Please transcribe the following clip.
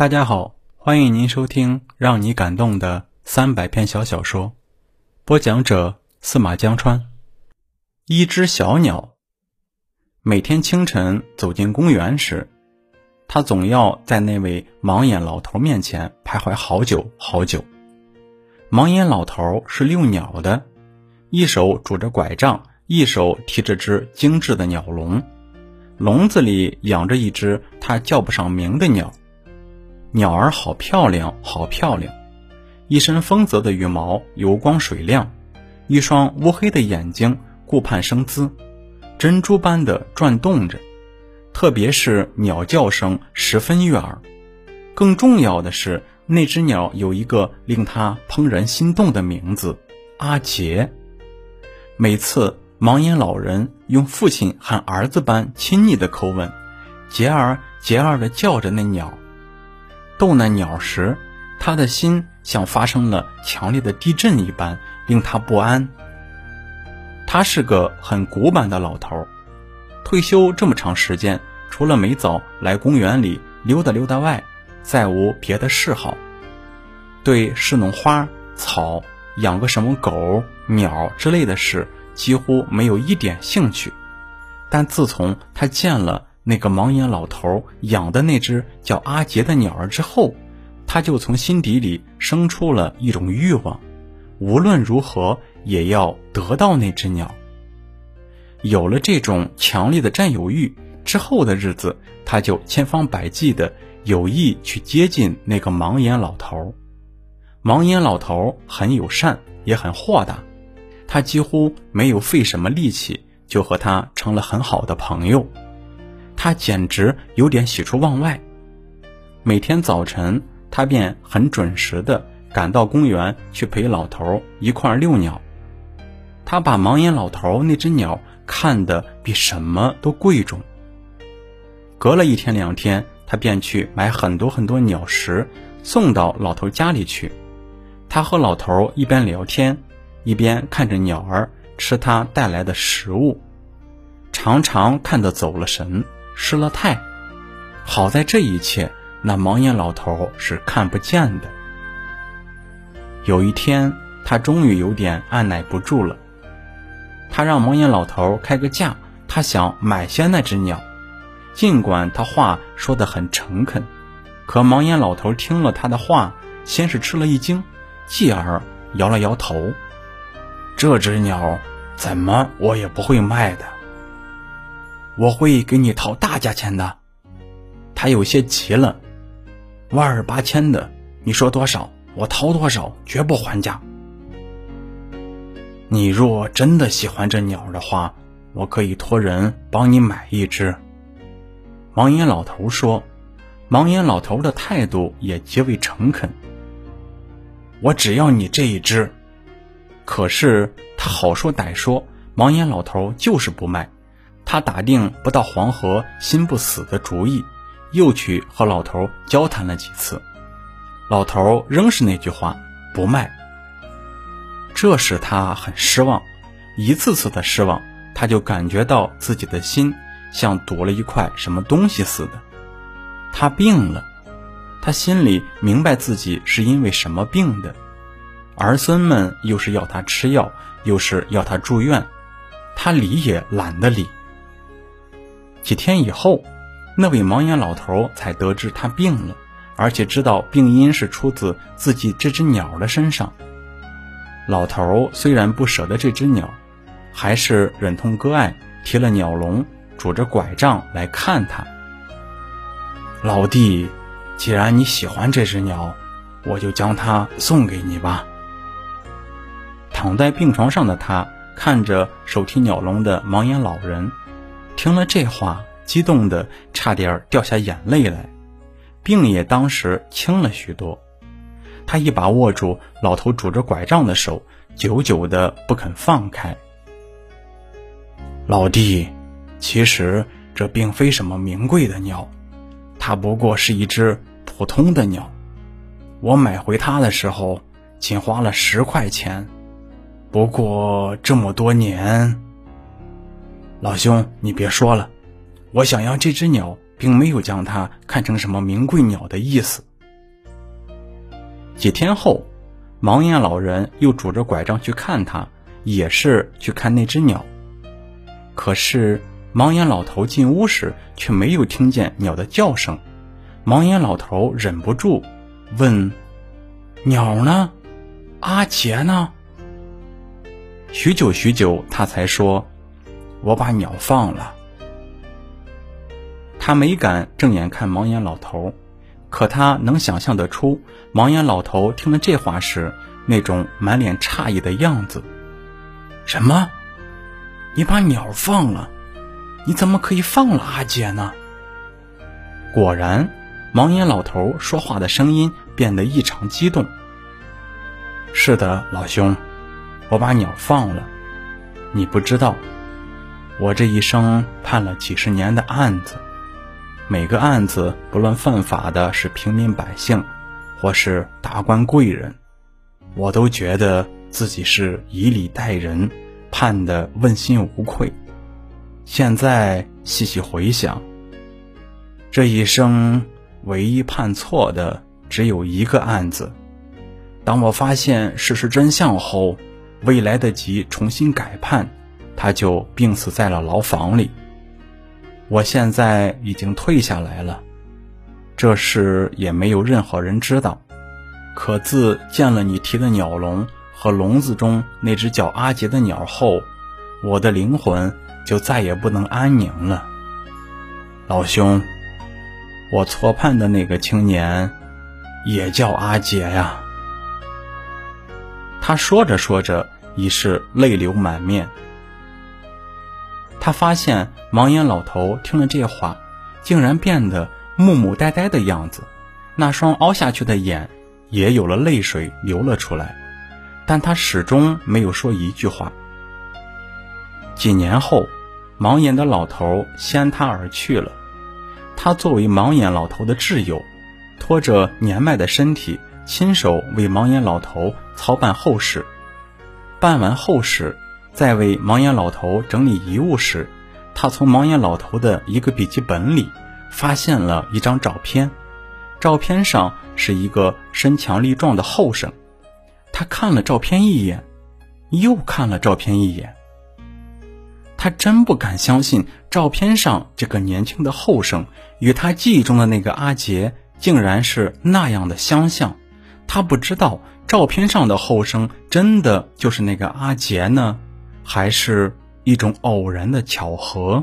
大家好，欢迎您收听让你感动的三百篇小小说，播讲者司马江川。一只小鸟，每天清晨走进公园时，它总要在那位盲眼老头面前徘徊好久好久。盲眼老头是遛鸟的，一手拄着拐杖，一手提着只精致的鸟笼，笼子里养着一只他叫不上名的鸟。鸟儿好漂亮，好漂亮，一身丰泽的羽毛油光水亮，一双乌黑的眼睛顾盼生姿，珍珠般的转动着。特别是鸟叫声十分悦耳。更重要的是，那只鸟有一个令他怦然心动的名字——阿杰。每次盲眼老人用父亲喊儿子般亲昵的口吻，杰儿杰儿的叫着那鸟。逗那鸟时，他的心像发生了强烈的地震一般，令他不安。他是个很古板的老头，退休这么长时间，除了每早来公园里溜达溜达外，再无别的嗜好。对侍弄花草、养个什么狗、鸟之类的事，几乎没有一点兴趣。但自从他见了，那个盲眼老头养的那只叫阿杰的鸟儿之后，他就从心底里生出了一种欲望，无论如何也要得到那只鸟。有了这种强烈的占有欲之后的日子，他就千方百计的有意去接近那个盲眼老头。盲眼老头很友善，也很豁达，他几乎没有费什么力气，就和他成了很好的朋友。他简直有点喜出望外。每天早晨，他便很准时的赶到公园去陪老头一块遛鸟。他把盲眼老头那只鸟看得比什么都贵重。隔了一天两天，他便去买很多很多鸟食，送到老头家里去。他和老头一边聊天，一边看着鸟儿吃他带来的食物，常常看得走了神。失了态，好在这一切那盲眼老头是看不见的。有一天，他终于有点按耐不住了，他让盲眼老头开个价，他想买下那只鸟。尽管他话说得很诚恳，可盲眼老头听了他的话，先是吃了一惊，继而摇了摇头：“这只鸟怎么我也不会卖的。”我会给你掏大价钱的，他有些急了，万儿八千的，你说多少，我掏多少，绝不还价。你若真的喜欢这鸟的话，我可以托人帮你买一只。盲眼老头说，盲眼老头的态度也极为诚恳。我只要你这一只，可是他好说歹说，盲眼老头就是不卖。他打定不到黄河心不死的主意，又去和老头交谈了几次，老头仍是那句话，不卖。这使他很失望，一次次的失望，他就感觉到自己的心像堵了一块什么东西似的。他病了，他心里明白自己是因为什么病的，儿孙们又是要他吃药，又是要他住院，他理也懒得理。几天以后，那位盲眼老头才得知他病了，而且知道病因是出自自己这只鸟的身上。老头虽然不舍得这只鸟，还是忍痛割爱，提了鸟笼，拄着拐杖来看他。老弟，既然你喜欢这只鸟，我就将它送给你吧。躺在病床上的他，看着手提鸟笼的盲眼老人。听了这话，激动的差点掉下眼泪来，病也当时轻了许多。他一把握住老头拄着拐杖的手，久久的不肯放开。老弟，其实这并非什么名贵的鸟，它不过是一只普通的鸟。我买回它的时候，仅花了十块钱。不过这么多年。老兄，你别说了，我想要这只鸟，并没有将它看成什么名贵鸟的意思。几天后，盲眼老人又拄着拐杖去看他，也是去看那只鸟。可是盲眼老头进屋时却没有听见鸟的叫声。盲眼老头忍不住问：“鸟呢？阿杰呢？”许久许久，他才说：“我把鸟放了。”他没敢正眼看盲眼老头，可他能想象得出盲眼老头听了这话时那种满脸诧异的样子。什么？你把鸟放了？你怎么可以放了阿姐呢？果然，盲眼老头说话的声音变得异常激动。是的，老兄。我把鸟放了，你不知道，我这一生判了几十年的案子，每个案子不论犯法的是平民百姓，或是达官贵人，我都觉得自己是以礼待人，判的问心无愧。现在细细回想，这一生唯一判错的只有一个案子。当我发现事实真相后。未来得及重新改判，他就病死在了牢房里。我现在已经退下来了，这事也没有任何人知道。可自见了你提的鸟笼和笼子中那只叫阿杰的鸟后，我的灵魂就再也不能安宁了。老兄，我错判的那个青年，也叫阿杰呀。他说着说着，已是泪流满面。他发现盲眼老头听了这话，竟然变得木木呆呆的样子，那双凹下去的眼也有了泪水流了出来，但他始终没有说一句话。几年后，盲眼的老头先他而去了。他作为盲眼老头的挚友，拖着年迈的身体。亲手为盲眼老头操办后事，办完后事，在为盲眼老头整理遗物时，他从盲眼老头的一个笔记本里发现了一张照片。照片上是一个身强力壮的后生。他看了照片一眼，又看了照片一眼。他真不敢相信，照片上这个年轻的后生与他记忆中的那个阿杰竟然是那样的相像。他不知道照片上的后生真的就是那个阿杰呢，还是一种偶然的巧合？